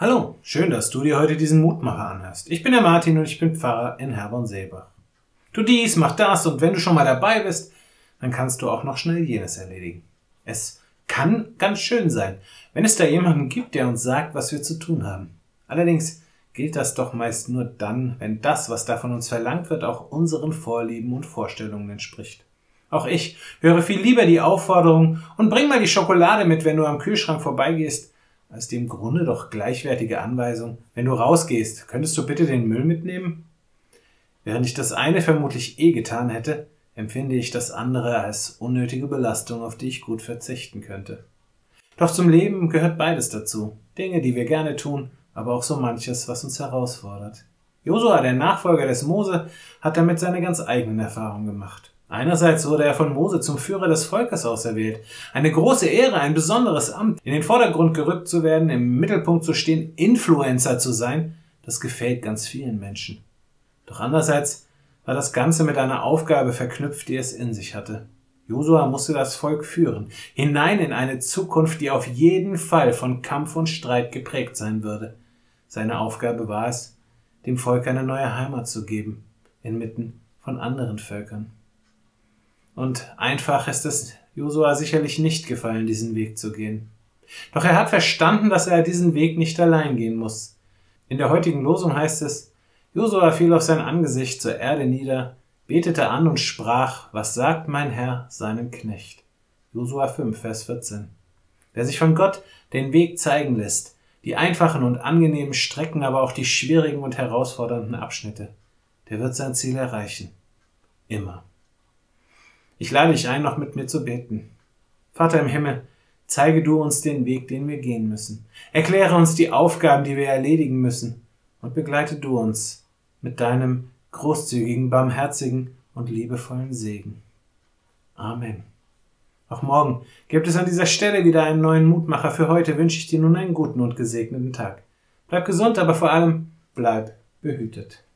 Hallo, schön, dass du dir heute diesen Mutmacher anhörst. Ich bin der Martin und ich bin Pfarrer in Herborn-Seebach. Tu dies, mach das und wenn du schon mal dabei bist, dann kannst du auch noch schnell jenes erledigen. Es kann ganz schön sein, wenn es da jemanden gibt, der uns sagt, was wir zu tun haben. Allerdings gilt das doch meist nur dann, wenn das, was da von uns verlangt wird, auch unseren Vorlieben und Vorstellungen entspricht. Auch ich höre viel lieber die Aufforderung und bring mal die Schokolade mit, wenn du am Kühlschrank vorbeigehst, als die im Grunde doch gleichwertige Anweisung, wenn du rausgehst, könntest du bitte den Müll mitnehmen? Während ich das eine vermutlich eh getan hätte, empfinde ich das andere als unnötige Belastung, auf die ich gut verzichten könnte. Doch zum Leben gehört beides dazu. Dinge, die wir gerne tun, aber auch so manches, was uns herausfordert. Josua, der Nachfolger des Mose, hat damit seine ganz eigenen Erfahrungen gemacht. Einerseits wurde er von Mose zum Führer des Volkes auserwählt. Eine große Ehre, ein besonderes Amt, in den Vordergrund gerückt zu werden, im Mittelpunkt zu stehen, Influencer zu sein, das gefällt ganz vielen Menschen. Doch andererseits war das Ganze mit einer Aufgabe verknüpft, die es in sich hatte. Josua musste das Volk führen, hinein in eine Zukunft, die auf jeden Fall von Kampf und Streit geprägt sein würde. Seine Aufgabe war es, dem Volk eine neue Heimat zu geben, inmitten von anderen Völkern. Und einfach ist es Josua sicherlich nicht gefallen, diesen Weg zu gehen. Doch er hat verstanden, dass er diesen Weg nicht allein gehen muss. In der heutigen Losung heißt es, Josua fiel auf sein Angesicht zur Erde nieder, betete an und sprach, was sagt mein Herr seinem Knecht? Josua 5, Vers 14. Wer sich von Gott den Weg zeigen lässt, die einfachen und angenehmen Strecken, aber auch die schwierigen und herausfordernden Abschnitte, der wird sein Ziel erreichen. Immer. Ich lade dich ein, noch mit mir zu beten. Vater im Himmel, zeige du uns den Weg, den wir gehen müssen. Erkläre uns die Aufgaben, die wir erledigen müssen. Und begleite du uns mit deinem großzügigen, barmherzigen und liebevollen Segen. Amen. Auch morgen gibt es an dieser Stelle wieder einen neuen Mutmacher. Für heute wünsche ich dir nun einen guten und gesegneten Tag. Bleib gesund, aber vor allem bleib behütet.